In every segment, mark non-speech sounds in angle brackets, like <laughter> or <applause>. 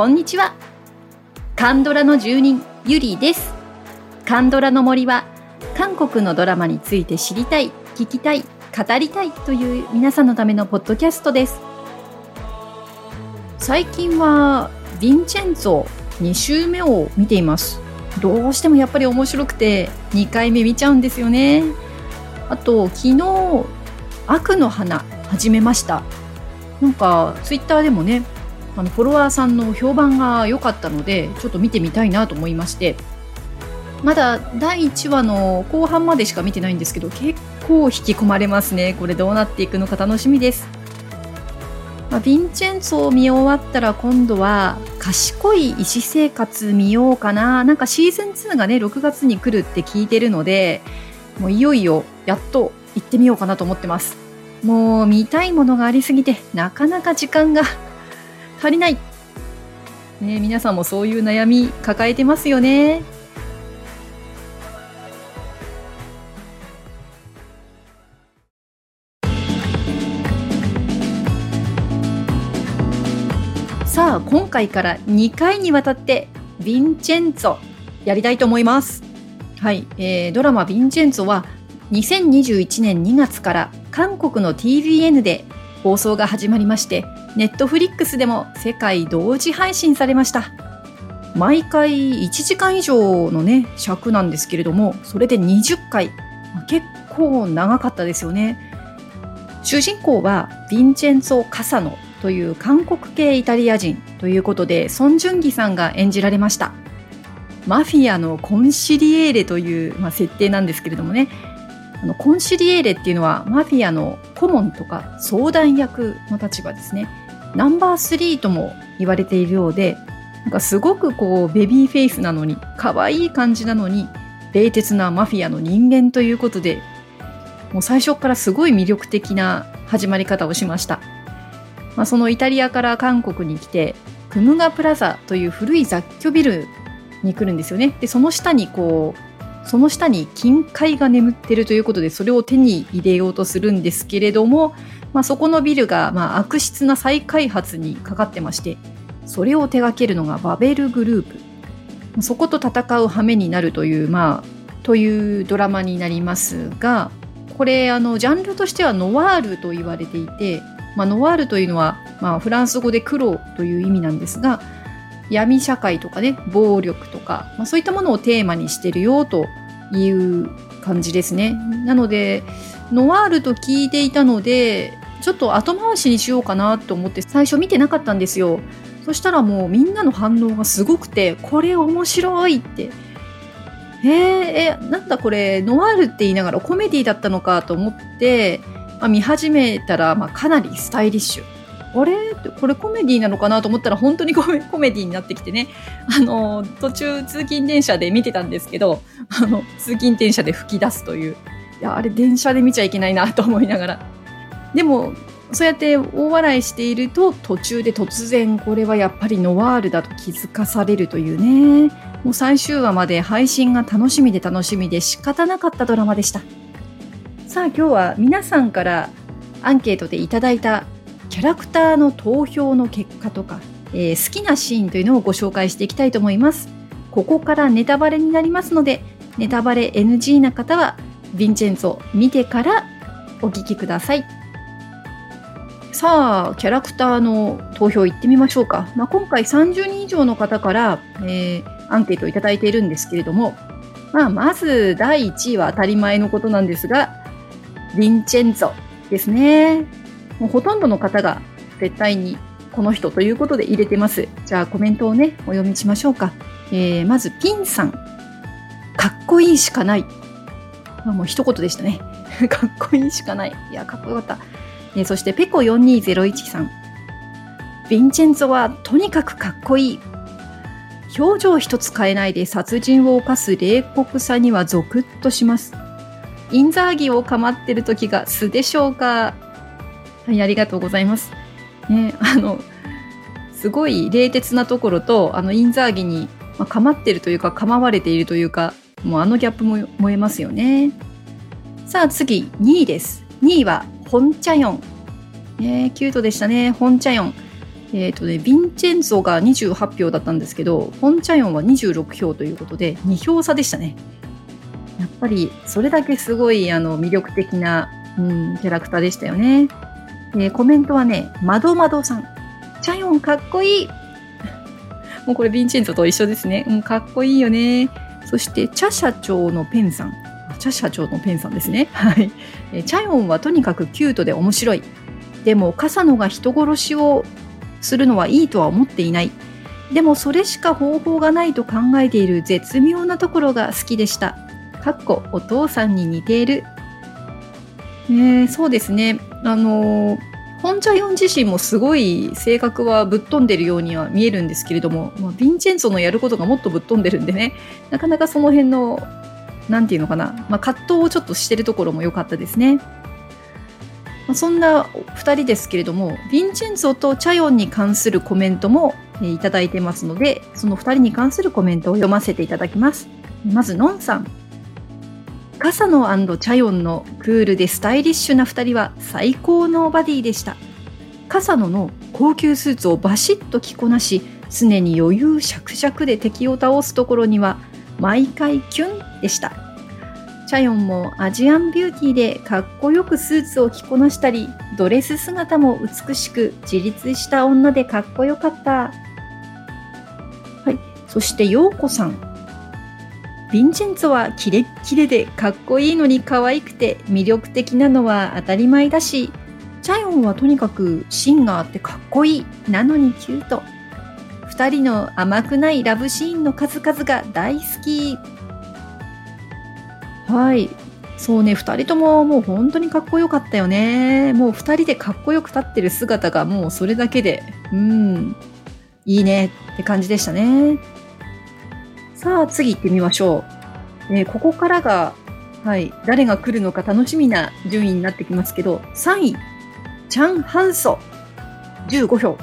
こんにちは。カンドラの住人ゆりです。カンドラの森は韓国のドラマについて知りたい聞きたい語りたいという皆さんのためのポッドキャストです。最近はヴィンチェンツォ2週目を見ています。どうしてもやっぱり面白くて2回目見ちゃうんですよね。あと昨日悪の花始めました。なんかツイッターでもねあのフォロワーさんの評判が良かったのでちょっと見てみたいなと思いまして。まだ第1話の後半までしか見てないんですけど結構引き込まれますね。これどうなっていくのか楽しみです、まあ、ヴィンチェンツォを見終わったら今度は賢い医師生活見ようかな。なんかシーズン2がね6月に来るって聞いてるのでもういよいよやっと行ってみようかなと思ってます。もう見たいものがありすぎてなかなか時間が足りない、ね、皆さんもそういう悩み抱えてますよね。さあ今回から2回にわたってヴィンチェンツォやりたいと思います。はい、えー、ドラマ「ヴィンチェンツォ」は2021年2月から韓国の TVN で放送が始まりましてネットフリックスでも世界同時配信されました。毎回1時間以上のね尺なんですけれどもそれで20回。結構長かったですよね。主人公はヴィンチェンツォ・カサノという韓国系イタリア人ということでソン・ジュンギさんが演じられました。マフィアのコンシリエーレという、まあ、設定なんですけれどもね。あのコンシリエーレっていうのはマフィアの顧問とか相談役の立場ですね。ナンバー3とも言われているようでなんかすごくこうベビーフェイスなのに可愛い感じなのに冷徹なマフィアの人間ということでもう最初からすごい魅力的な始まり方をしました、まあ、そのイタリアから韓国に来てクムガプラザという古い雑居ビルに来るんですよね。でその下にこうその下に金塊が眠ってるということでそれを手に入れようとするんですけれどもまあ、そこのビルが、まあ、悪質な再開発にかかってましてそれを手掛けるのがバベルグループ。そこと戦う羽目になるという、まあ、というドラマになりますがこれあのジャンルとしてはノワールと言われていて、まあ、ノワールというのは、まあ、フランス語で黒という意味なんですが闇社会とかね暴力とか、まあ、そういったものをテーマにしてるよという感じですね。なのでノワールと聞いていたのでちょっと後回しにしようかなと思って最初見てなかったんですよ。そしたらもうみんなの反応がすごくてこれ面白いって。えー、えなんだこれノワールって言いながらコメディだったのかと思って、まあ、見始めたら、まあ、かなりスタイリッシュ。あれ？これコメディなのかなと思ったら本当にコメコメディになってきてね。あの途中通勤電車で見てたんですけどあの通勤電車で吹き出すという。いやあれ電車で見ちゃいけないなと思いながら。でもそうやって大笑いしていると途中で突然これはやっぱりノワールだと気づかされるというね。もう最終話まで配信が楽しみで楽しみで仕方なかったドラマでした。さあ今日は皆さんからアンケートでいただいたキャラクターの投票の結果とか、えー、好きなシーンというのをご紹介していきたいと思いますここからネタバレになりますのでネタバレ NG な方はヴィンチェンツォ見てからお聞きください。さあ、キャラクターの投票行ってみましょうか。まあ、今回30人以上の方から、えー、アンケートをいただいているんですけれども、まあ、まず第1位は当たり前のことなんですが、ヴィンチェンツォですね。もうほとんどの方が絶対にこの人ということで入れてます。じゃあコメントをね、お読みしましょうか。えー、まず、ピンさん。かっこいいしかない。まあ、もう一言でしたね。<laughs> かっこいいしかない。いや、かっこよかった。えー、そしてペコ4201さん。ヴィンチェンゾはとにかくかっこいい。表情一つ変えないで殺人を犯す冷酷さにはゾクッとします。インザーギを構ってる時が素でしょうか？はい、ありがとうございます。ね、あの、すごい冷徹なところと、あの、インザーギに、まあ、構ってるというか、構われているというか、もうあのギャップも燃えますよね。さあ次、2位です。2位は、ホンチャヨン。ねキュートでしたね。ホンチャヨン。えっ、ー、とね、ヴィンチェンツォが28票だったんですけど、ホンチャヨンは26票ということで、2票差でしたね。やっぱり、それだけすごいあの魅力的な、うん、キャラクターでしたよね。えー、コメントはね、まどまどさん。チャヨンかっこいい <laughs> もうこれヴィンチェンツォと一緒ですね。うん、かっこいいよね。そして、チャ社長のペンさん。チャ社長のペンさんですね。<laughs> はい。えチャヨンはとにかくキュートで面白い。でも、笠野が人殺しをするのはいいとは思っていない。でもそれしか方法がないと考えている絶妙なところが好きでした。かっこお父さんに似ている。えー、そうですね。あの、本茶ヨン自身もすごい性格はぶっ飛んでるようには見えるんですけれども、まあ、ヴィンチェンツォのやることがもっとぶっ飛んでるんでね、<laughs> なかなかその辺の、なんていうのかな、まあ、葛藤をちょっとしてるところも良かったですね。まあ、そんな2人ですけれどもヴィンチェンツォとチャヨンに関するコメントも、え、いただいてますのでその2人に関するコメントを読ませていただきますまずノンさん笠野チャヨンのクールでスタイリッシュな2人は最高のバディでした笠野の高級スーツをバシッと着こなし常に余裕しゃくしゃくで敵を倒すところには毎回キュンでしたチャヨンもアジアンビューティーでかっこよくスーツを着こなしたり、ドレス姿も美しく自立した女でかっこよかった。はい。そして、ヨーコさん。ヴィンチェンツォはキレッキレでかっこいいのに可愛くて魅力的なのは当たり前だし、チャヨンはとにかく芯があってかっこいい。なのにキュート。二人の甘くないラブシーンの数々が大好き。はい。そうね、2人とももう本当にかっこよかったよね。もう2人でかっこよく立ってる姿がもうそれだけで、うん、いいねって感じでしたね。さあ、次行ってみましょう。えー、ここからが、はい、誰が来るのか楽しみな順位になってきますけど、3位、チャン・ハンソ、15票。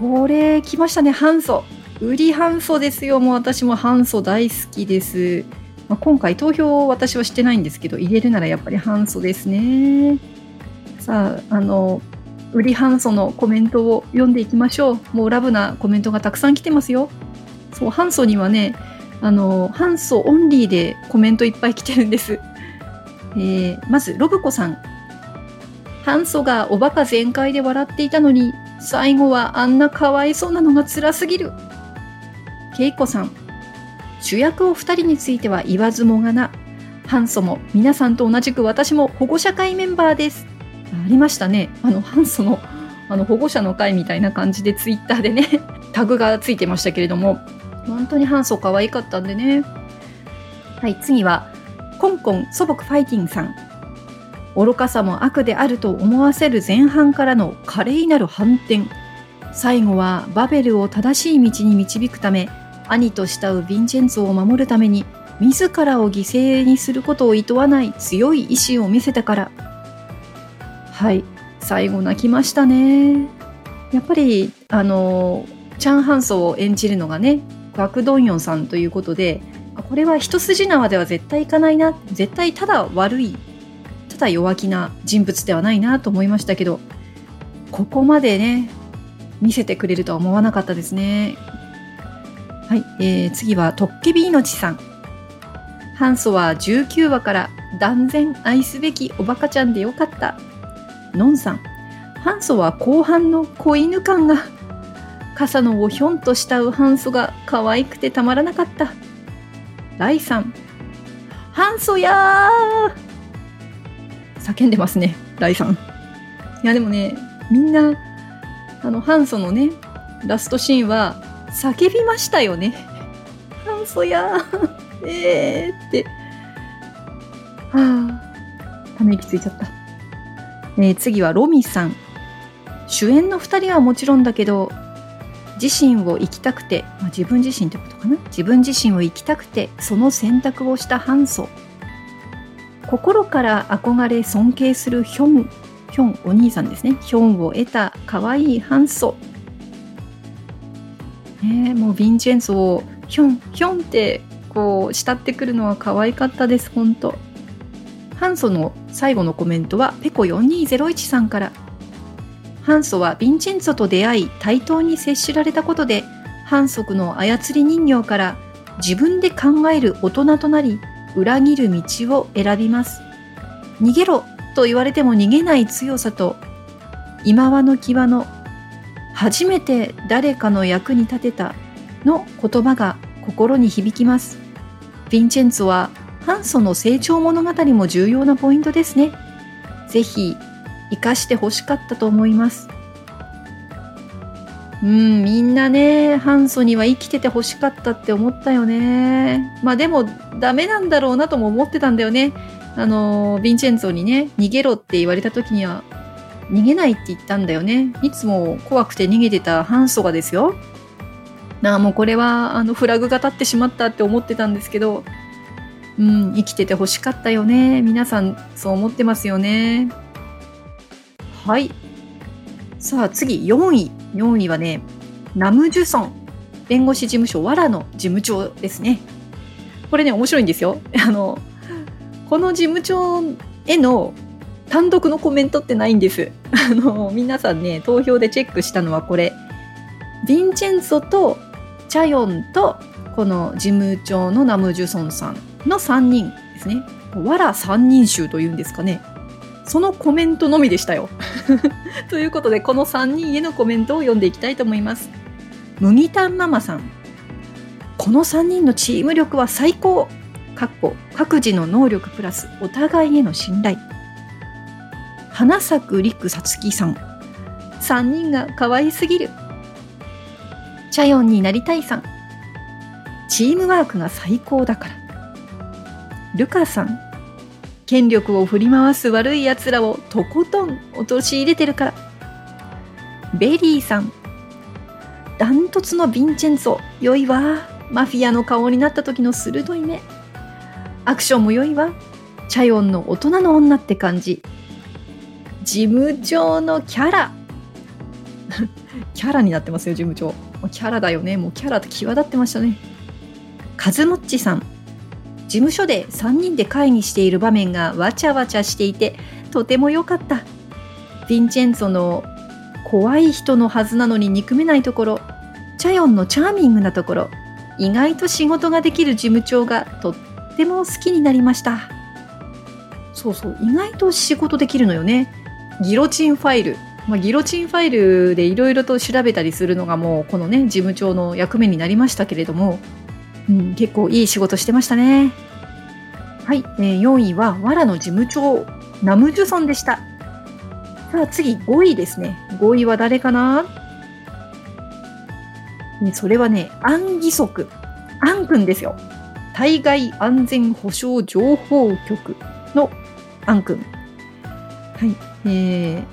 これ、来ましたね、ハンソ。売りハンソですよ。もう私もハンソ大好きです。まあ、今回投票を私はしてないんですけど入れるならやっぱりハンソですねさああの売りハンソのコメントを読んでいきましょうもうラブなコメントがたくさん来てますよそうハンソにはねあのハンソオンリーでコメントいっぱい来てるんです、えー、まずロブコさんハンソがおバカ全開で笑っていたのに最後はあんなかわいそうなのが辛すぎるケイコさん主役お二人については言わずもがな。ハンソも皆さんと同じく私も保護者会メンバーです。ありましたね。あの、ハンソのあの保護者の会みたいな感じでツイッターでね、タグがついてましたけれども、本当にハンソ可愛かったんでね。はい、次は、コンコン素朴ファイティンさん。愚かさも悪であると思わせる前半からの華麗なる反転。最後はバベルを正しい道に導くため、兄と慕うヴィンチェンツォを守るために自らを犠牲にすることを厭わない強い意志を見せたからはい最後泣きましたねやっぱりあのチャン・ハンソを演じるのがねガク・ドンヨンさんということでこれは一筋縄では絶対いかないな絶対ただ悪いただ弱気な人物ではないなと思いましたけどここまでね見せてくれるとは思わなかったですねはい、えー、次はトッケビーのちさん。ハンソは19話から断然愛すべきおバカちゃんでよかった。ノンさん。ハンソは後半の子犬感が。傘のをひょんと慕うハンソが可愛くてたまらなかった。ライさん。ハンソやー叫んでますね、ライさん。いやでもね、みんな、あの、ハンソのね、ラストシーンは叫びましたよね。あ、そ <laughs> やえーって。はあ、ため息ついちゃった。えー、次はロミさん。主演の2人はもちろんだけど、自身を生きたくて、まあ、自分自身ってことかな？自分自身を生きたくて、その選択をしたハンソ。心から憧れ尊敬するヒョン、ヒョンお兄さんですね。ヒョンを得た可愛いハンソ。ね、もうヴィンチェンツォをヒョンヒョンってこう慕ってくるのは可愛かったです本当ハンソの最後のコメントはペコ4201さんからハンソはヴィンチェンツォと出会い対等に接しられたことで反則の操り人形から自分で考える大人となり裏切る道を選びます。逃げろと言われても逃げない強さと今和の際の初めて誰かの役に立てたの言葉が心に響きます。ヴィンチェンツォはハンソの成長物語も重要なポイントですね。ぜひ生かしてほしかったと思います。うんみんなねハンソには生きててほしかったって思ったよね。まあでもダメなんだろうなとも思ってたんだよね。あのヴィンチェンツォにね逃げろって言われた時には逃げないって言ったんだよね。いつも怖くて逃げてたハンソがですよ。なあもうこれはあのフラグが立ってしまったって思ってたんですけどうん生きててほしかったよね。皆さんそう思ってますよね。はいさあ次4位4位はねナムジュソン弁護士事務所わらの事務長ですねこれね面白いんですよ <laughs> あのこの事務長への単独のコメントってないんです。<laughs> あの、皆さんね、投票でチェックしたのはこれ。ヴィンチェンツォとチャヨンとこの事務長のナムジュソンさんの3人ですね。わら三人衆というんですかね。そのコメントのみでしたよ。<laughs> ということで、この3人へのコメントを読んでいきたいと思います。麦タンママさん。この3人のチーム力は最高。かっこ各自の能力プラスお互いへの信頼。花咲く陸さつきさん。3人が可愛すぎる。チャヨンになりたいさん。チームワークが最高だから。ルカさん。権力を振り回す悪い奴らをとことん陥れてるから。ベリーさん。ダントツのヴィンチェンツォ。良いわ。マフィアの顔になった時の鋭い目。アクションも良いわ。チャヨンの大人の女って感じ。事務長のキャラ。<laughs> キャラになってますよ、事務長。キャラだよね。もうキャラって際立ってましたね。カズモッチさん。事務所で3人で会議している場面がわちゃわちゃしていて、とても良かった。ヴィンチェンツォの怖い人のはずなのに憎めないところ、チャヨンのチャーミングなところ、意外と仕事ができる事務長がとっても好きになりました。そうそう、意外と仕事できるのよね。ギロチンファイル、まあ、ギロチンファイルでいろいろと調べたりするのがもうこのね事務長の役目になりましたけれども、うん、結構いい仕事してましたねはい、えー、4位は藁の事務長ナムジュソンでしたさあ次5位ですね5位は誰かな？ね、それはね、アン義足。アン君ですよ。対外安全保障情報局のアン君。はい。えー、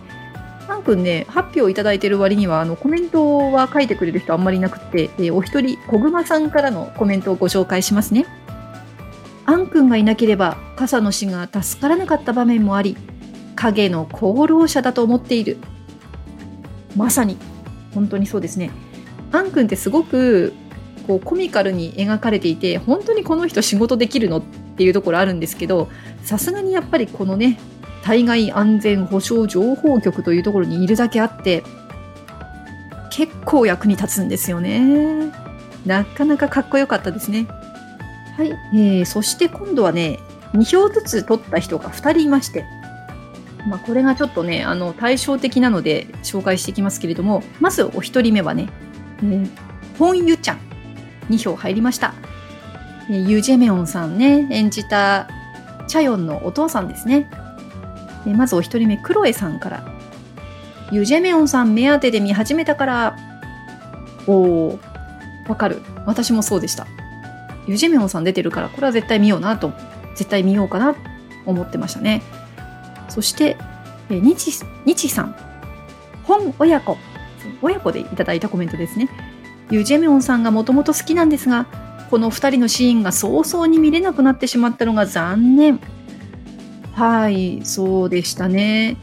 パン君ね、発表いただいてる割には、あの、コメントは書いてくれる人あんまりなくて、え、お一人、小熊さんからのコメントをご紹介しますね。アン君がいなければ、傘の死が助からなかった場面もあり、影の功労者だと思っている。まさに、本当にそうですね。アン君ってすごく、こう、コミカルに描かれていて、本当にこの人仕事できるのっていうところあるんですけど、さすがにやっぱりこのね、対外安全保障情報局というところにいるだけあって結構役に立つんですよね。なかなかかっこよかったですね。はい、えー、そして今度はね2票ずつ取った人が2人いましてまあ、これがちょっとねあの対照的なので紹介していきますけれどもまずお一人目はね、えー、ホンユちゃん。2票入りました、えー、ユジェメオンさんね演じたチャヨンのお父さんですねえまずお一人目、クロエさんから。ユジェメオンさん目当てで見始めたから、おー、わかる。私もそうでした。ユジェメオンさん出てるから、これは絶対見ようなと、絶対見ようかなと思ってましたね。そして、えニチ、ニチさん。本親子。親子でいただいたコメントですね。ユジェメオンさんがもともと好きなんですが、この2人のシーンが早々に見れなくなってしまったのが残念。はい、そうでしたね。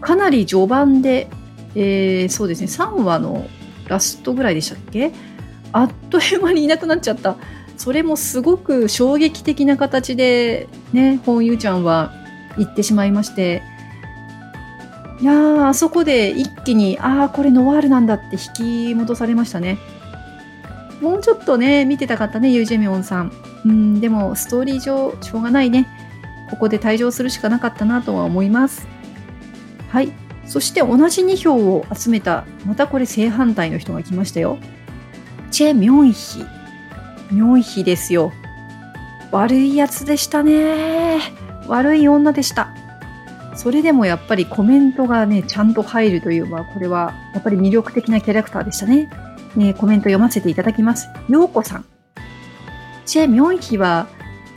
かなり序盤で、えー、そうですね、3話のラストぐらいでしたっけ？あっという間にいなくなっちゃった。それもすごく衝撃的な形で、ね、本ゆちゃんは行ってしまいまして、いやあそこで一気にああこれノワールなんだって引き戻されましたね。もうちょっとね見てたかったねユージェミョンさん。うんでもストーリー上しょうがないね。ここで退場するしかなかったなとは思います。はい。そして同じ2票を集めたまたこれ正反対の人が来ましたよ。チェ・ミョンヒ。ミョンヒですよ。悪いやつでしたね。悪い女でした。それでもやっぱりコメントがねちゃんと入るというまあこれはやっぱり魅力的なキャラクターでしたね。ねコメント読ませていただきます。ようこさん。チェ・ミョンヒは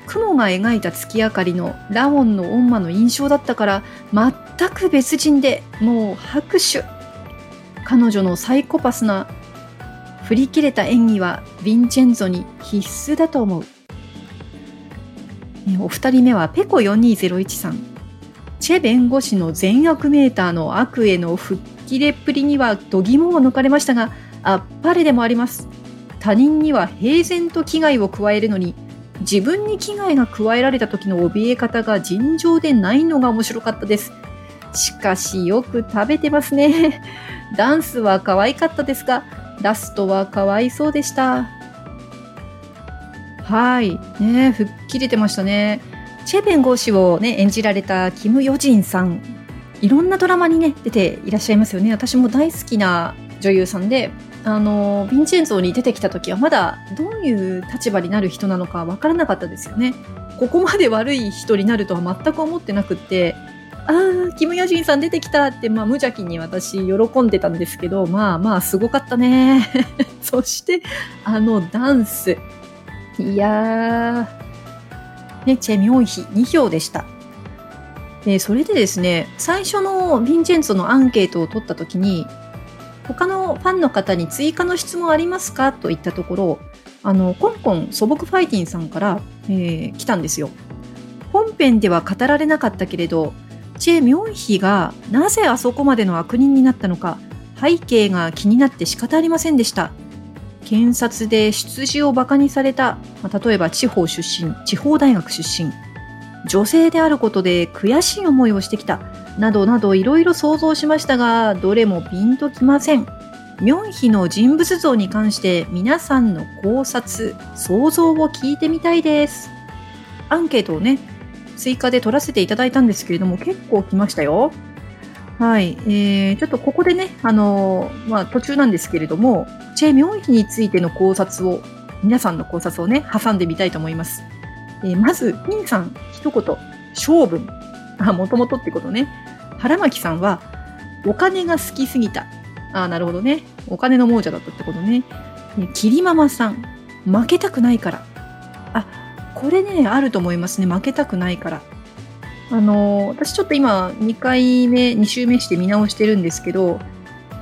雲が描いた月明かりのラオンの恩馬の印象だったから全く別人でもう拍手。彼女のサイコパスな振り切れた演技はヴィンチェンゾに必須だと思う。お二人目はペコ4201さん。チェ弁護士の善悪メーターの悪への吹っ切れっぷりには度肝を抜かれましたがあっぱれでもあります。他人には平然と危害を加えるのに自分に危害が加えられた時の怯え方が尋常でないのが面白かったです。しかしよく食べてますね。<laughs> ダンスは可愛かったですがラストはかわいそうでした。はい。ね吹っ切れてましたね。チェ弁護士をね演じられたキム・ヨジンさん。いろんなドラマにね出ていらっしゃいますよね。私も大好きな女優さんであのヴィンチェンゾーに出てきた時はまだどういう立場になる人なのかわからなかったですよね。ここまで悪い人になるとは全く思ってなくってあーキム・ヨジンさん出てきたって、まあ、無邪気に私喜んでたんですけどまあまあすごかったね。<laughs> そしてあのダンス。いやー。ねチェ・ミョンヒ2票でした。でそれでですね最初のヴィンチェンツォのアンケートを取った時に他のファンの方に追加の質問ありますかといったところ、あの、コンコン素朴ファイティンさんから、えー、来たんですよ。本編では語られなかったけれど、チェ・ミョンヒがなぜあそこまでの悪人になったのか、背景が気になって仕方ありませんでした。検察で出自を馬鹿にされた、まあ、例えば地方出身、地方大学出身、女性であることで悔しい思いをしてきた、などなどいろいろ想像しましたが、どれもピンときません。ミョンヒの人物像に関して皆さんの考察、想像を聞いてみたいです。アンケートをね、追加で取らせていただいたんですけれども、結構来ましたよ。はい。えー、ちょっとここでね、あのー、まあ、途中なんですけれども、チェ・ミョンヒについての考察を、皆さんの考察をね、挟んでみたいと思います。えー、まず、ピンさん、一言、勝負。あ、もともとってことね。腹巻さんは、お金が好きすぎた。あなるほどね。お金の亡者だったってことね。ねキリママさん、負けたくないから。あ、これね、あると思いますね。負けたくないから。あの私ちょっと今、2回目、2週目して見直してるんですけど、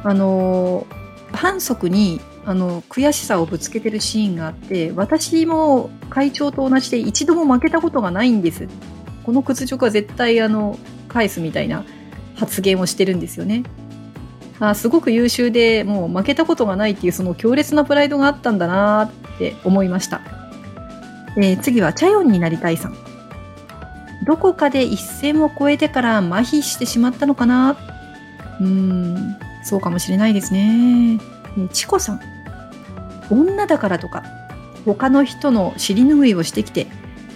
あの反則に、あの、悔しさをぶつけてるシーンがあって、私も会長と同じで一度も負けたことがないんです。この屈辱は絶対、あの、返すみたいな発言をしてるんですよね。あすごく優秀でもう負けたことがないっていうその強烈なプライドがあったんだなって思いました、えー、次はチャヨンになりたいさん。どこかで一線を越えてから麻痺してしまったのかな？うーんそうかもしれないですね、チコさん。女だからとか他の人の尻拭いをしてきて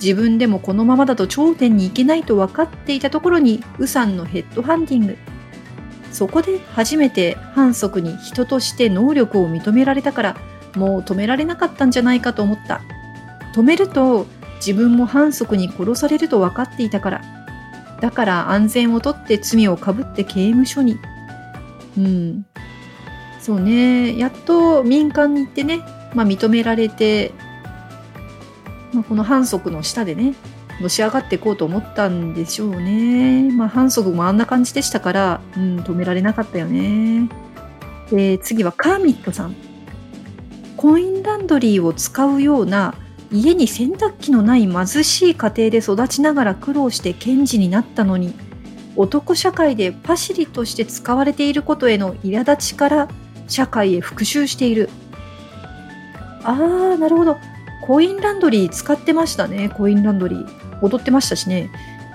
自分でもこのままだと頂点に行けないと分かっていたところにウさんのヘッドハンティング。そこで初めて反則に人として能力を認められたからもう止められなかったんじゃないかと思った。止めると自分も反則に殺されると分かっていたから。だから安全をとって罪をかぶって刑務所に。うん。そうね。やっと民間に行ってね、まあ、認められて、まあ、この反則の下でねのし上がっていこうと思ったんでしょうね。まあ、反則もあんな感じでしたから、うん、止められなかったよね。で、次はカーミットさん。コインランドリーを使うような家に洗濯機のない貧しい家庭で育ちながら苦労して検事になったのに、男社会でパシリとして使われていることへの苛立ちから社会へ復讐している。あー、なるほど。コインランドリー使ってましたね、コインランドリー。踊ってましたしね。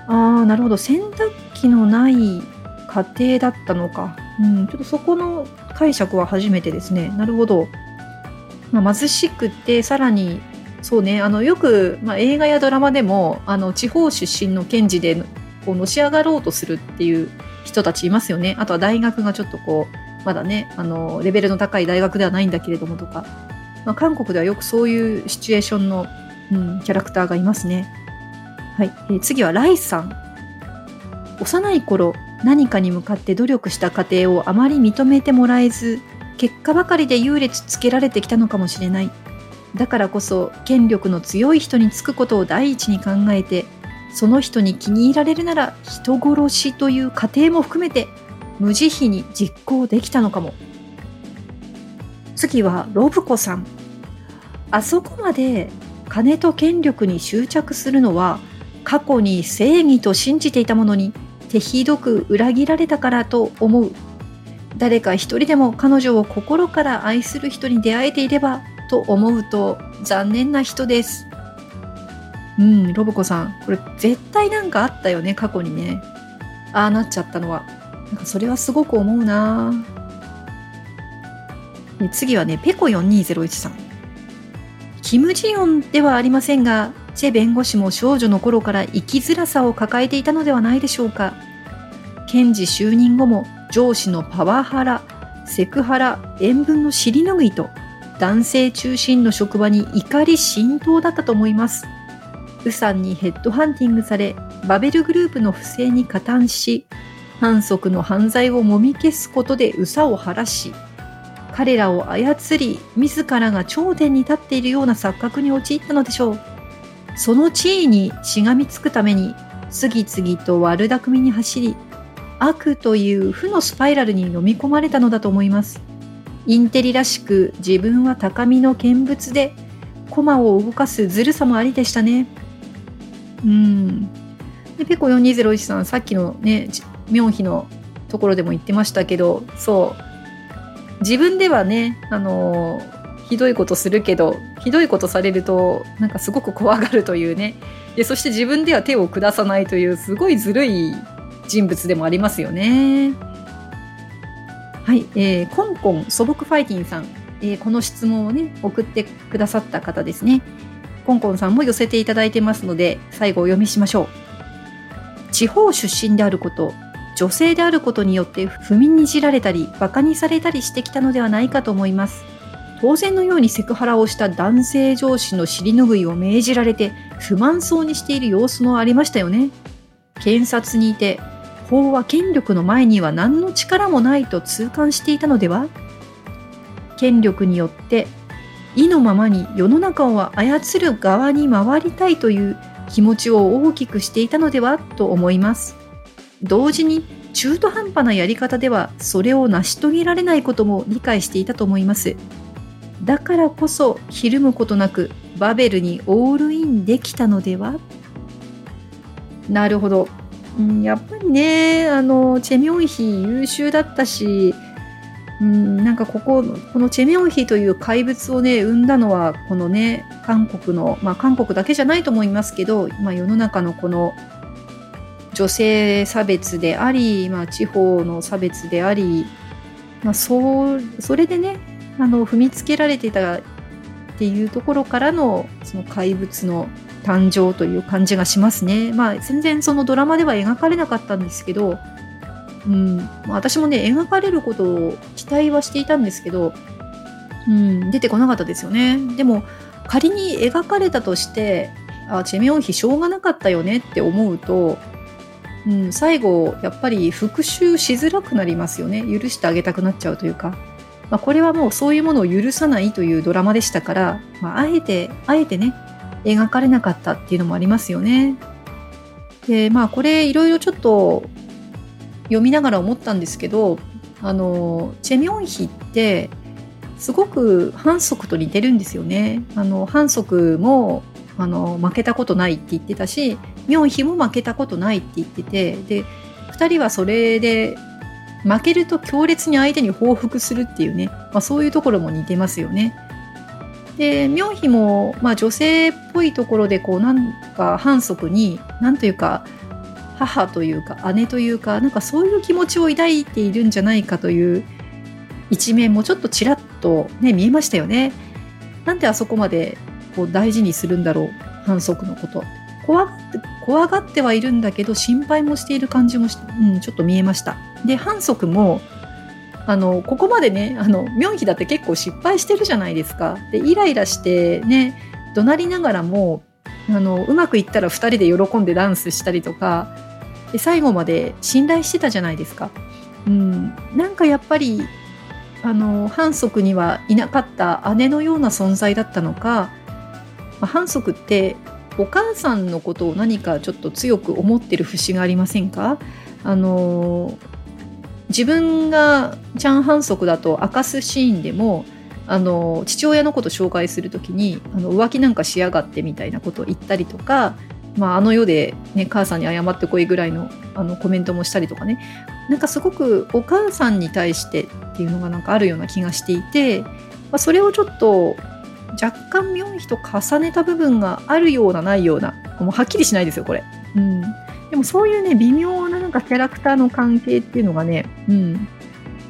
ああ、なるほど。洗濯機のない家庭だったのか、うん、ちょっとそこの解釈は初めてですねなるほど、まあ、貧しくてさらにそうねあのよく、まあ、映画やドラマでもあの地方出身の検事でこうのし上がろうとするっていう人たちいますよねあとは大学がちょっとこうまだねあのレベルの高い大学ではないんだけれどもとか、まあ、韓国ではよくそういうシチュエーションの、うん、キャラクターがいますね。はい、えー、次はライさん。幼い頃何かに向かって努力した過程をあまり認めてもらえず結果ばかりで優劣つけられてきたのかもしれない。だからこそ権力の強い人につくことを第一に考えてその人に気に入られるなら人殺しという過程も含めて無慈悲に実行できたのかも。次はロブコさん。あそこまで金と権力に執着するのは過去に正義と信じていたものに手ひどく裏切られたからと思う。誰か一人でも彼女を心から愛する人に出会えていればと思うと残念な人です。うんロボコさん。これ絶対なんかあったよね過去にね。ああなっちゃったのは。なんかそれはすごく思うな。次はねペコ4201さん。キム・ジヨンではありませんがチェ弁護士も少女の頃から生きづらさを抱えていたのではないでしょうか。検事就任後も上司のパワハラセクハラ塩分の尻拭いと男性中心の職場に怒り浸透だったと思います。ウさんにヘッドハンティングされバベルグループの不正に加担し反則の犯罪をもみ消すことでうさを晴らし彼らを操り自らが頂点に立っているような錯覚に陥ったのでしょう。その地位にしがみつくために次々と悪巧みに走り悪という負のスパイラルに飲み込まれたのだと思います。インテリらしく自分は高みの見物で駒を動かすずるさもありでしたね。うん。でペコ4201さんさっきのねミョンヒのところでも言ってましたけどそう。自分ではねあのひどいことするけどひどいことされるとなんかすごく怖がるというねでそして自分では手を下さないというすごいずるい人物でもありますよね。はい、えー、コンコン素朴ファイティンさん、えー、この質問をね送ってくださった方ですね。コンコンさんも寄せていただいてますので最後お読みしましょう。地方出身であること女性であることによって踏みにじられたり馬鹿にされたりしてきたのではないかと思います。当然のようにセクハラをした男性上司の尻拭いを命じられて不満そうにしている様子もありましたよね。検察にいて法は権力の前には何の力もないと痛感していたのでは？権力によって意のままに世の中を操る側に回りたいという気持ちを大きくしていたのでは？と思います。同時に中途半端なやり方ではそれを成し遂げられないことも理解していたと思います。だからこそひるむことなくバベルにオールインできたのでは？なるほど、うん、やっぱりねあのチェミョンヒ優秀だったし、うん、なんかこここのチェミョンヒという怪物をね生んだのはこのね韓国のまあ韓国だけじゃないと思いますけど、まあ、世の中のこの女性差別であり、まあ、地方の差別であり、まあ、そうそれでねあの踏みつけられてたっていうところからのその怪物の誕生という感じがしますね。まあ全然そのドラマでは描かれなかったんですけど、うん、私もね描かれることを期待はしていたんですけど、うん、出てこなかったですよね。でも仮に描かれたとしてあチェミョンヒしょうがなかったよねって思うと、うん、最後やっぱり復讐しづらくなりますよね許してあげたくなっちゃうというか。まあ、これはもうそういうものを許さないというドラマでしたから、まあ、あえて、あえてね、描かれなかったっていうのもありますよね。で、まあこれいろいろちょっと読みながら思ったんですけど、あの、チェミョンヒってすごく反則と似てるんですよね。あの、反則もあの負けたことないって言ってたし、ミョンヒも負けたことないって言ってて、で、2人はそれで負けると強烈に相手に報復するっていうね、まあ、そういうところも似てますよね。で、妙妃も、まあ、女性っぽいところで、こう、なんか反則に、なんというか、母というか姉というかなんかそういう気持ちを抱いているんじゃないかという一面もちょっとちらっとね見えましたよね。なんであそこまでこう大事にするんだろう。反則のこと。怖がって怖がってはいるんだけど心配もしている感じもし、うん、ちょっと見えました。で反則もあのここまでねあのミョンヒだって結構失敗してるじゃないですか。でイライラしてね怒鳴りながらもあのうまくいったら2人で喜んでダンスしたりとかで最後まで信頼してたじゃないですか。うん、なんかやっぱりあの反則にはいなかった姉のような存在だったのか、まあ、反則ってお母さんのことを何かちょっと強く思ってる節がありませんか？あの自分がチャン・ハンソクだと明かすシーンでもあの父親のこと紹介する時にあの浮気なんかしやがってみたいなことを言ったりとか、まあ、あの世で、ね、母さんに謝ってこいぐらいのあのコメントもしたりとかね。なんかすごくお母さんに対してっていうのがなんかあるような気がしていて、まあ、それをちょっと若干ミョンヒと重ねた部分があるようなないようなもうはっきりしないですよこれ。うんでもそういうね、微妙ななんかキャラクターの関係っていうのがね、うん、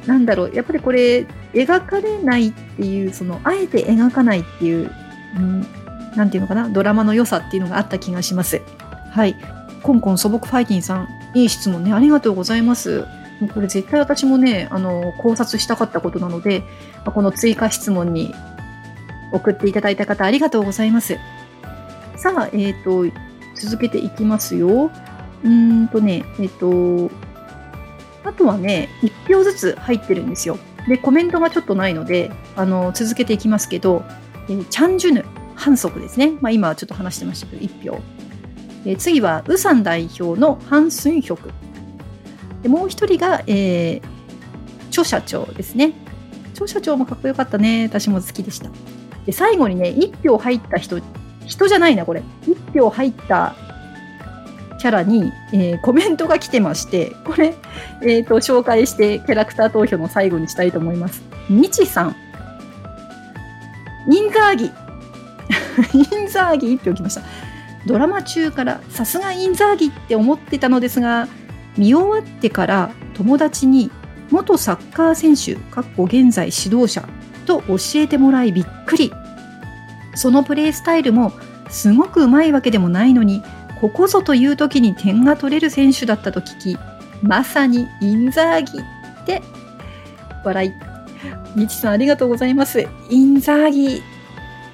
なんだろう、やっぱりこれ、描かれないっていう、その、あえて描かないっていう、うん、なんていうのかな、ドラマの良さっていうのがあった気がします。はい。コンコン素朴ファイティンさん、いい質問ね、ありがとうございます。これ絶対私もね、あの、考察したかったことなので、この追加質問に送っていただいた方、ありがとうございます。さあ、えっ、ー、と、続けていきますよ。うんとね、えっと、あとはね、1票ずつ入ってるんですよ。で、コメントがちょっとないので、あの、続けていきますけど、えー、チャンジュヌ、反則ですね。まあ、今ちょっと話してましたけど、1票。えー、次は、ウサン代表のハン・スンヒョク。でもう一人が、えー、チョ社長ですね。チョ社長もかっこよかったね。私も好きでした。で、最後にね、1票入った人、人じゃないな、これ。1票入ったキャラに、えー、コメントが来てまして、これ、え、ー、と、紹介してキャラクター投票の最後にしたいと思います。みちさん。インザーギ。<laughs> インザーギっておきました。ドラマ中からさすがインザーギって思ってたのですが、見終わってから友達に元サッカー選手、かっこ現在指導者と教えてもらいびっくり。そのプレイスタイルもすごくうまいわけでもないのにここぞという時に点が取れる選手だったと聞き、まさにインザーギって笑い。みちさんありがとうございます。インザーギ。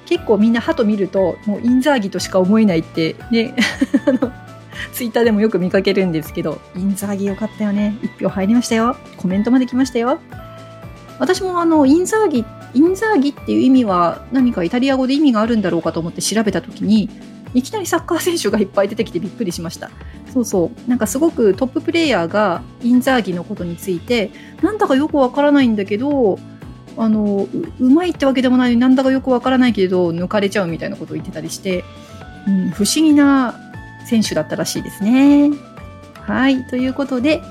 結構みんな鳩見ると、もうインザーギとしか思えないってね、<laughs> ツイッターでもよく見かけるんですけど、インザーギよかったよね。1票入りましたよ。コメントまで来ましたよ。私もあの、インザーギ、インザーギっていう意味は何かイタリア語で意味があるんだろうかと思って調べたときに、いきなりサッカー選手がいっぱい出てきてびっくりしました。そうそう。なんかすごくトッププレイヤーがインザーギのことについて、なんだかよくわからないんだけど、あのうまいってわけでもないなんだかよくわからないけど抜かれちゃうみたいなことを言ってたりして、うん、不思議な選手だったらしいですね。はい。ということで、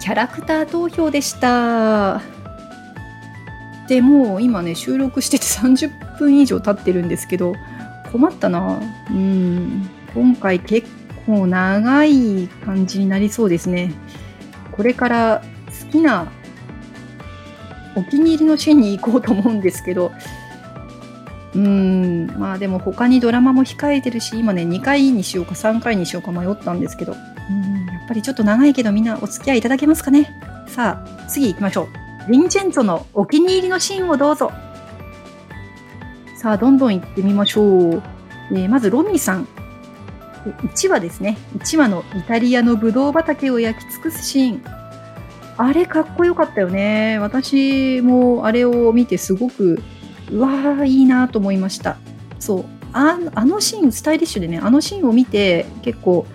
キャラクター投票でした。でもう今ね、収録してて30分以上経ってるんですけど、困ったな。うん。今回結構長い感じになりそうですね。これから好きなお気に入りのシーンに行こうと思うんですけど、うん、まあでも他にドラマも控えてるし、今ね、2回にしようか3回にしようか迷ったんですけど、うん、やっぱりちょっと長いけどみんなお付き合いいただけますかね。さあ、次行きましょう。ヴィンチェンツォのお気に入りのシーンをどうぞ。さあ、どんどん行ってみましょう。えー、まず、ロミさん。1話ですね。1話のイタリアのブドウ畑を焼き尽くすシーン。あれかっこよかったよね。私もあれを見てすごく、うわー、いいなと思いました。そうあ。あのシーン、スタイリッシュでね、あのシーンを見て結構、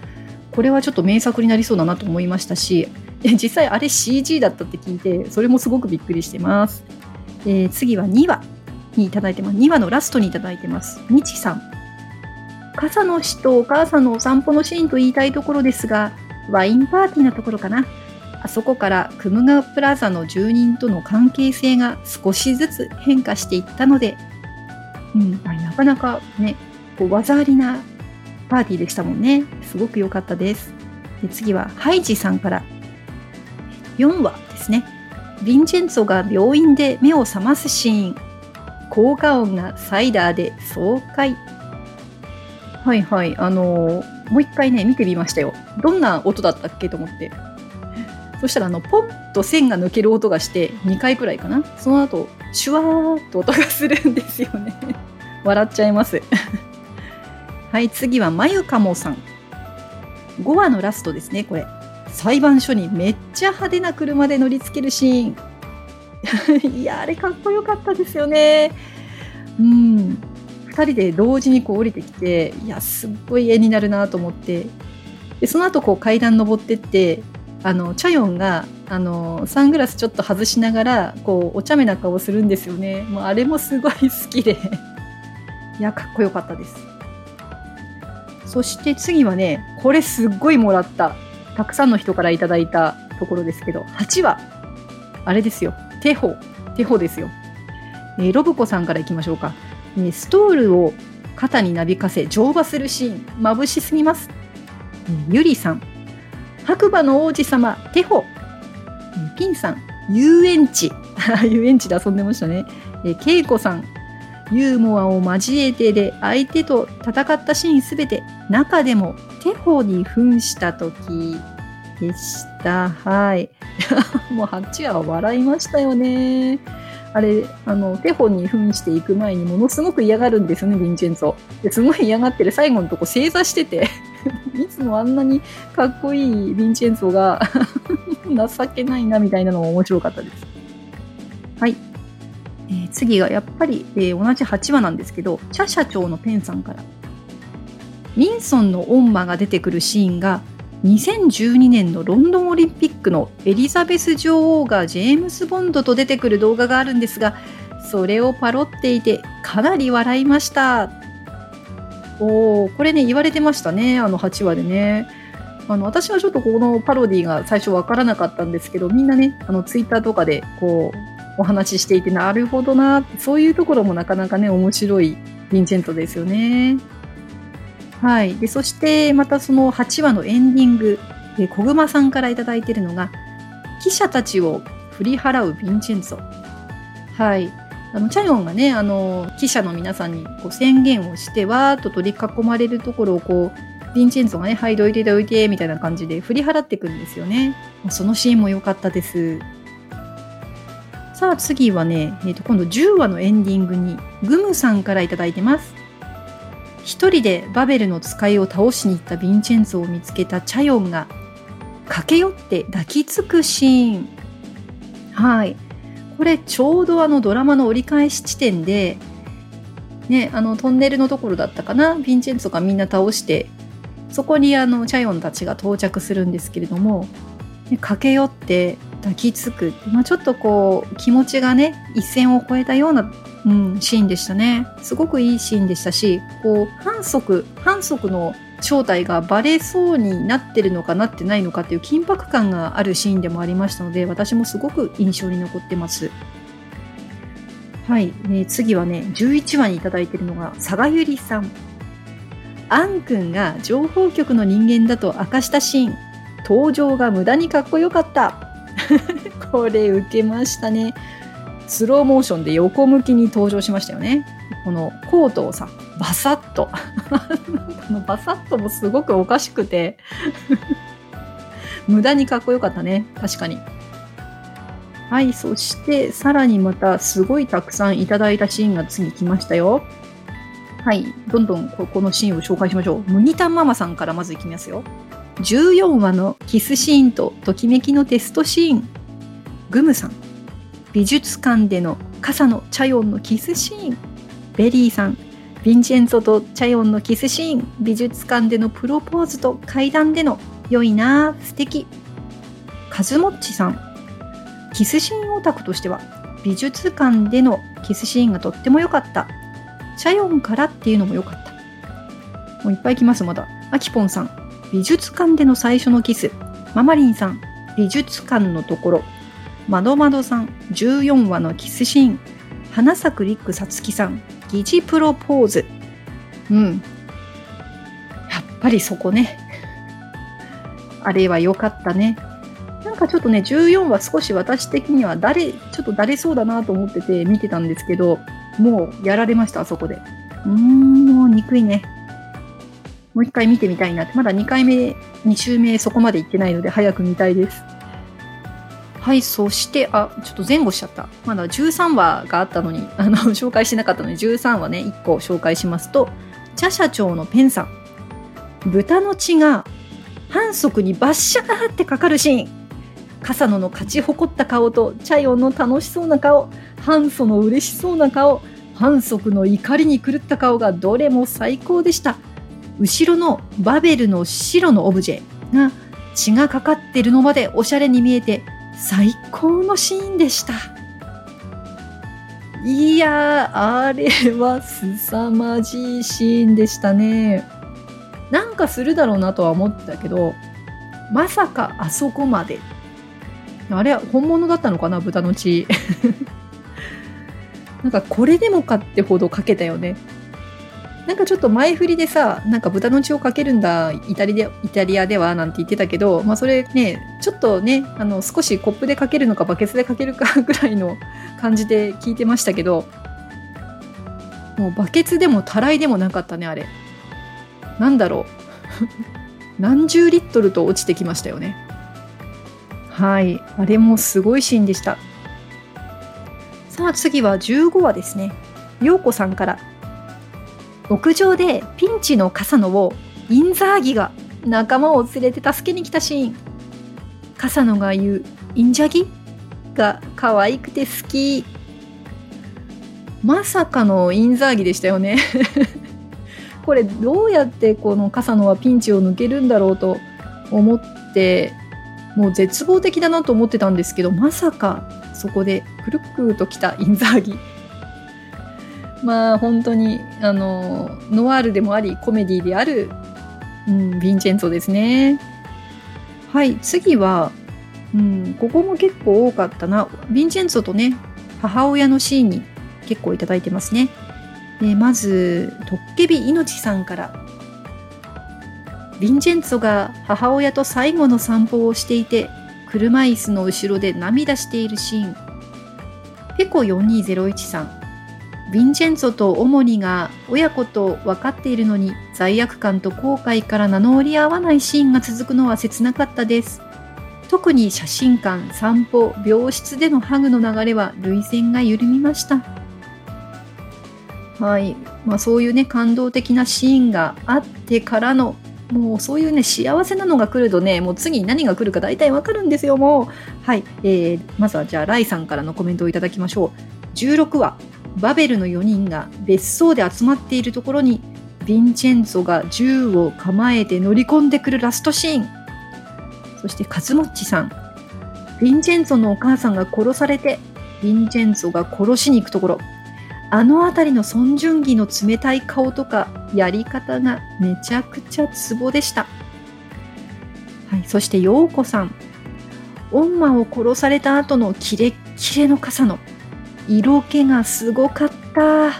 これはちょっと名作になりそうだなと思いましたし、実際あれ CG だったって聞いて、それもすごくびっくりしてます。えー、次は2話。にいただいてます。2話のラストにいただいてます。みちさん。傘の死とお母さんのお散歩のシーンと言いたいところですが、ワインパーティーなところかな。あそこからクムガプラザの住人との関係性が少しずつ変化していったので、うん、なかなかね、こう技ありなパーティーでしたもんね。すごく良かったです。で次はハイジさんから4話ですね。ヴィンチェンツォが病院で目を覚ますシーン。効果音がサイダーで爽快。はいはい。あのー、もう一回ね見てみましたよ。どんな音だったっけと思って。そしたらあのポンと線が抜ける音がして2回くらいかな。その後シュワーっと音がするんですよね。<laughs> 笑っちゃいます。<laughs> はい次はまゆかもさん。5話のラストですねこれ。裁判所にめっちゃ派手な車で乗りつけるシーン。<laughs> いやあれかっこよかったですよね。うん。2人で同時にこう降りてきていやすっごい絵になるなと思って。でその後こう階段登ってってあのチャヨンがあのサングラスちょっと外しながらこうお茶目な顔するんですよね。もうあれもすごい好きで。<laughs> いやかっこよかったです。そして次はねこれすっごいもらった。たくさんの人からいただいたところですけど8話あれですよ。テホ。テホですよ、えー、ロブコさんからいきましょうか、えー、ストールを肩になびかせ乗馬するシーン。眩しすぎます、えー、ゆりさん。白馬の王子様テホ、えー、ピンさん。遊園地。<laughs> 遊園地で遊んでましたね、えー、ケイコさん。ユーモアを交えてで相手と戦ったシーンすべて中でもテホに扮した時でした。はい。<laughs> もう8話は笑いましたよね。あれ、あの、テホに扮していく前にものすごく嫌がるんですね、ヴィンチェンツォ。ですごい嫌がってる最後のとこ正座してて <laughs> いつもあんなにかっこいいヴィンチェンツォが <laughs> 情けないなみたいなのも面白かったです。はい。えー、次がやっぱり、えー、同じ8話なんですけど、チャ社長のペンさんから。ミンソンの恩馬が出てくるシーンが2012年のロンドンオリンピックのエリザベス女王がジェームス・ボンドと出てくる動画があるんですがそれをパロっていてかなり笑いましたおおこれね言われてましたねあの8話でねあの私はちょっとこのパロディが最初わからなかったんですけどみんなねあのツイッターとかでこうお話ししていてなるほどなそういうところもなかなかね面白いヴィンチェントですよね。はい。で、そしてまたその8話のエンディングで小熊さんから頂いているのが、記者たちを振り払うヴィンチェンツォ。はい。あの、チャヨンがね、あの、記者の皆さんにこう宣言をして、わーっと取り囲まれるところをこう、ヴィンチェンツォがね、はい、どいてどいて、みたいな感じで振り払っていくんですよね。そのシーンも良かったです。さあ次はね、えー、と今度10話のエンディングにグムさんから頂いてます。一人でバベルの使いを倒しに行ったヴィンチェンツォを見つけたチャヨンが駆け寄って抱きつくシーン。はい。これちょうどあのドラマの折り返し地点でねあのトンネルのところだったかな？ヴィンチェンツォがみんな倒してそこにあのチャヨンたちが到着するんですけれども、駆け寄って抱きつく、まあ、ちょっとこう気持ちがね一線を越えたようなうん、シーンでしたね。すごくいいシーンでしたし、こう、反則、反則の正体がバレそうになってるのかなってないのかっていう緊迫感があるシーンでもありましたので、私もすごく印象に残ってます。はい、ね、次はね、11話にいただいてるのが、佐賀ゆりさん。アン君が情報局の人間だと明かしたシーン。登場が無駄にかっこよかった。<laughs> これ受けましたね。スローモーションで横向きに登場しましたよね。このコートをさ、バサッと。<laughs> このバサッともすごくおかしくて <laughs> 無駄にかっこよかったね。確かに。はい、そしてさらにまたすごいたくさんいただいたシーンが次来ましたよ。はい、どんどんこのシーンを紹介しましょう。ムニタンママさんからまずいきますよ。14話のキスシーンとときめきのテストシーン。グムさん。美術館での傘のチャヨンのキスシーン。ベリーさん。ヴィンチェンツォとチャヨンのキスシーン。美術館でのプロポーズと階段での良いな。素敵。カズモッチさん。キスシーンオタクとしては美術館でのキスシーンがとっても良かった。チャヨンからっていうのも良かった。もういっぱい来ますまだ。アキポンさん。美術館での最初のキスママリンさん美術館のところまどまどさん14話のキスシーン花咲くリックさつきさん疑似プロポーズうんやっぱりそこねあれは良かったね。なんかちょっとね、14は少し私的には誰、ちょっとだれそうだなと思ってて見てたんですけど、もうやられました、あそこで。うーん、もう憎いね。もう一回見てみたいなって。まだ2回目、2週目そこまで行ってないので早く見たいです。はい、そして、あ、ちょっと前後しちゃった。まだ13話があったのに、<laughs> あの、紹介してなかったので、13話ね、1個紹介しますと、茶社長のペンさん。豚の血が反則にバッシャーってかかるシーン。笠野の勝ち誇った顔とチャヨンの楽しそうな顔、ハンソの嬉しそうな顔、反則の怒りに狂った顔がどれも最高でした。後ろのバベルの白のオブジェが血がかかってるのまでおしゃれに見えて最高のシーンでした。いやあれは凄まじいシーンでしたね。なんかするだろうなとは思ったけど、まさかあそこまで。あれ本物だったのかな豚の血。<laughs> なんかこれでもかってほどかけたよね。なんかちょっと前振りでさ、なんか豚の血をかけるんだ、イタリでイタリアではなんて言ってたけど、まあそれね、ちょっとね、あの少しコップでかけるのかバケツでかけるか <laughs> ぐらいの感じで聞いてましたけど、もうバケツでもたらいでもなかったね、あれ。なんだろう。<laughs> 何十リットルと落ちてきましたよね。はい。あれもすごいシーンでした。さあ次は15話ですね。陽子さんから屋上でピンチの笠野をインザーギが仲間を連れて助けに来たシーン。笠野が言う「インジャギ?」が可愛くて好き。まさかのインザーギでしたよね。<laughs> これどうやってこの笠野はピンチを抜けるんだろうと思ってもう絶望的だなと思ってたんですけどまさかそこでくるくるときたインザーギ。まあ本当にあのノワールでもありコメディである、うん、ヴィンチェンツォですね。はい次は、うん、ここも結構多かったなヴィンチェンツォとね母親のシーンに結構いただいてますね。でまずトッケビ命さんからヴィンチェンツォが母親と最後の散歩をしていて車椅子の後ろで涙しているシーンペコ4201さんヴィンチェンツォとオモニが親子と分かっているのに罪悪感と後悔から名乗り合わないシーンが続くのは切なかったです。特に写真館、散歩、病室でのハグの流れは涙腺が緩みました。はい。まあそういうね、感動的なシーンがあってからの、もうそういうね、幸せなのが来るとね、もう次に何が来るか大体わかるんですよ、もう。はい。えー、まずはじゃあ、ライさんからのコメントをいただきましょう。16話、バベルの4人が別荘で集まっているところにヴィンチェンツォが銃を構えて乗り込んでくるラストシーン。そしてカズモッチさん。ヴィンチェンツォのお母さんが殺されてヴィンチェンツォが殺しに行くところ。あの辺りのソン・ジュンギの冷たい顔とかやり方がめちゃくちゃツボでした、はい、そして陽子さん。オンマを殺された後のキレッキレの傘の。色気がすごかった。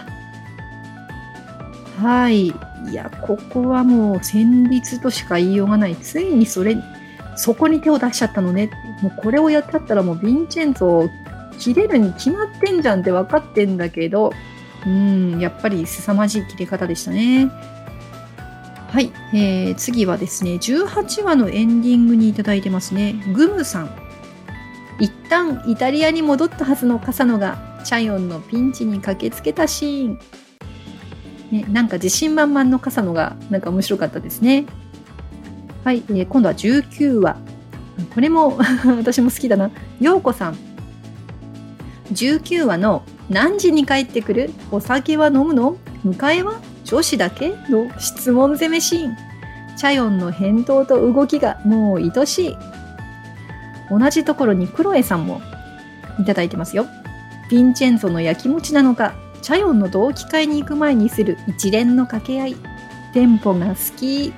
はい。いや、ここはもう戦慄としか言いようがない。ついにそれ、そこに手を出しちゃったのね。もうこれをやっちゃったらもうヴィンチェンツォ切れるに決まってんじゃんって分かってんだけど、うん、やっぱり凄まじい切れ方でしたね。はい、えー、次はですね、18話のエンディングにいただいてますね。グムさん。一旦イタリアに戻ったはずのカサノがチャヨンのピンチに駆けつけたシーン。ね、なんか自信満々の笠野がなんか面白かったですね。はい、えー、今度は19話。これも <laughs> 私も好きだな。ようこさん。19話の何時に帰ってくる？お酒は飲むの？迎えは？女子だけ？の質問攻めシーン。チャヨンの返答と動きがもう愛しい。同じところにクロエさんもいただいてますよ。ヴィンチェンゾの焼き餅なのかチャヨンの同期会に行く前にする一連の掛け合い。テンポが好き。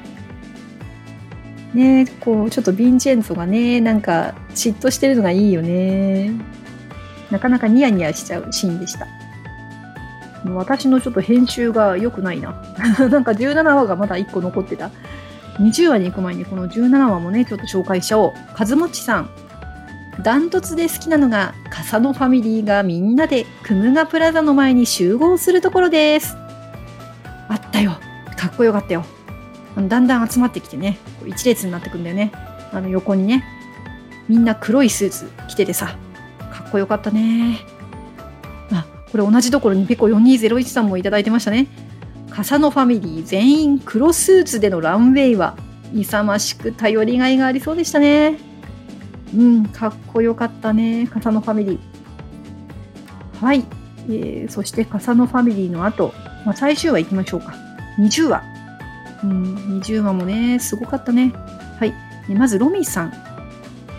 ねこうちょっとヴィンチェンゾがねなんか嫉妬してるのがいいよね。なかなかニヤニヤしちゃうシーンでした。私のちょっと編集が良くないな。<laughs> なんか17話がまだ1個残ってた。20話に行く前にこの17話もねちょっと紹介しちゃおう。和もちさん。ダントツで好きなのが笠野ファミリーがみんなでクムガプラザの前に集合するところです。あったよ。かっこよかったよ。だんだん集まってきてね。一列になってくんだよね。あの横にね。みんな黒いスーツ着ててさ。かっこよかったね。あこれ同じところにペコ4201さんもいただいてましたね。笠野ファミリー全員黒スーツでのランウェイは勇ましく頼りがいがありそうでしたね。うんかっこよかったね笠野ファミリー。はい、えー、そして笠野ファミリーの後、まあ、最終話いきましょうか。20話。うん20話もねすごかったね。はい。まずロミさん。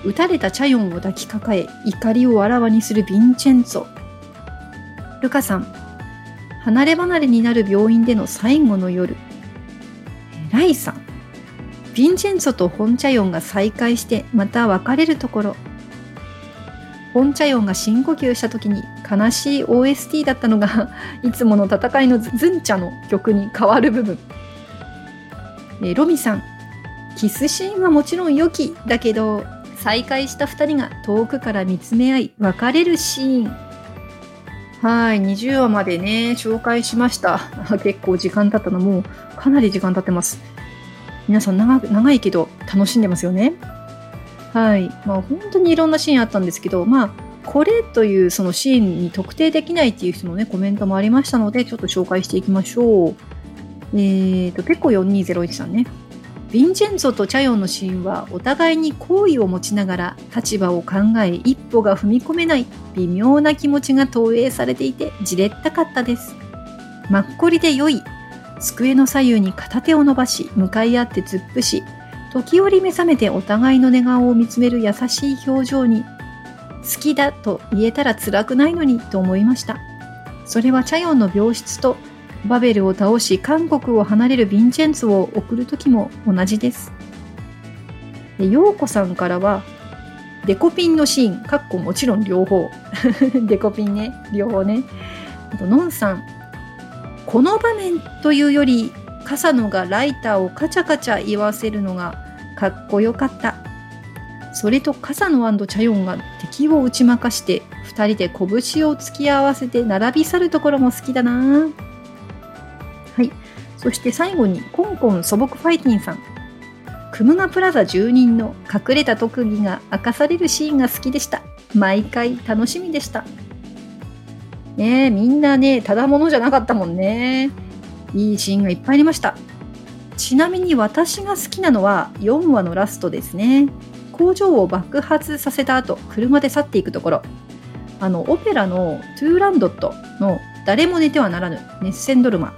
撃たれたチャヨンを抱きかかえ怒りをあらわにするヴィンチェンツォルカさん。離れ離れになる病院での最後の夜。ライさん。ヴィンチェンツォとホンチャヨンが再会してまた別れるところ。ホンチャヨンが深呼吸した時に悲しい OST だったのが <laughs> いつもの戦いのズンチャの曲に変わる部分。えロミさんキスシーンはもちろん良きだけど再会した2人が遠くから見つめ合い別れるシーン。はい20話までね紹介しました。<laughs> 結構時間経ったのもうかなり時間経ってます。皆さん長長いけど楽しんでますよね。はい。まあ本当にいろんなシーンあったんですけどまあこれというそのシーンに特定できないっていう人のねコメントもありましたのでちょっと紹介していきましょう。えーとペコ4201さんねヴィンチェンツォとチャヨンのシーンはお互いに好意を持ちながら立場を考え一歩が踏み込めない微妙な気持ちが投影されていてじれったかったです。マッコリで良い机の左右に片手を伸ばし向かい合って突っ伏し時折目覚めてお互いの寝顔を見つめる優しい表情に好きだと言えたら辛くないのにと思いました。それはチャヨンの病室とバベルを倒し韓国を離れるヴィンチェンツを送る時も同じです。で陽子さんからはデコピンのシーン、かっこもちろん両方。<laughs> デコピンね、両方ね。あと、のんさん。この場面というより、笠野がライターをカチャカチャ言わせるのがかっこよかった。それと笠野チャヨンが敵を打ち負かして2人で拳を突き合わせて並び去るところも好きだな。はい。そして最後に、コンコン素朴ファイティンさん。クムガプラザ住人の隠れた特技が明かされるシーンが好きでした。毎回楽しみでした。ねみんなね、ただものじゃなかったもんね。いいシーンがいっぱいありました。ちなみに私が好きなのは4話のラストですね。工場を爆発させた後、車で去っていくところ。あの、オペラのトゥーランドットの誰も寝てはならぬ熱戦ドルマ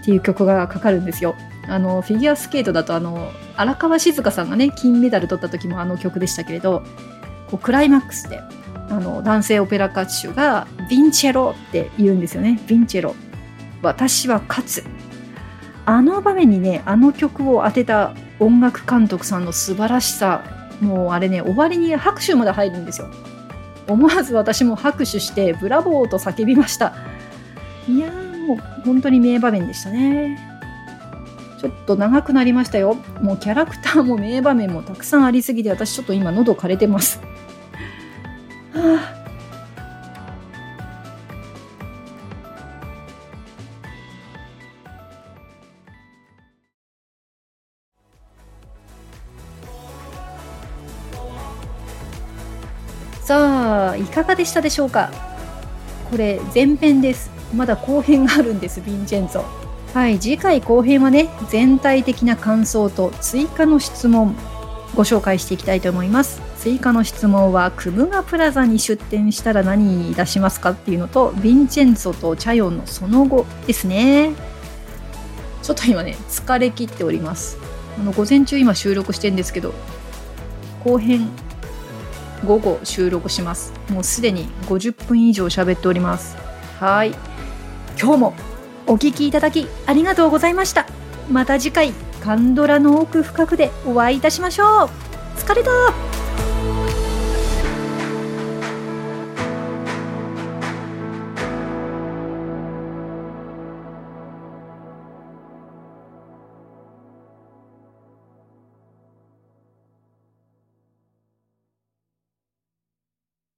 っていう曲がかかるんですよ。あのフィギュアスケートだとあの荒川静香さんがね金メダル取った時もあの曲でしたけれどこうクライマックスであの男性オペラ歌手が「ヴィンチェロ」って言うんですよね「ヴィンチェロ」私は勝つあの場面にねあの曲を当てた音楽監督さんの素晴らしさもうあれね終わりに拍手まで入るんですよ思わず私も拍手してブラボーと叫びましたいやーもう本当に名場面でしたね。ちょっと長くなりましたよ。もうキャラクターも名場面もたくさんありすぎて、私ちょっと今喉枯れてます。あ。さあ、いかがでしたでしょうか？これ前編です。まだ後編があるんですヴィンチェンツォはい次回後編はね全体的な感想と追加の質問ご紹介していきたいと思います。追加の質問はクムガプラザに出店したら何出しますかっていうのとヴィンチェンツォとチャヨンのその後ですね。ちょっと今ね疲れ切っております。あの午前中今収録してるんですけど後編午後収録します。もうすでに50分以上喋っております。はい。今日もお聴きいただきありがとうございました。また次回カンドラの奥深くでお会いいたしましょう。疲れた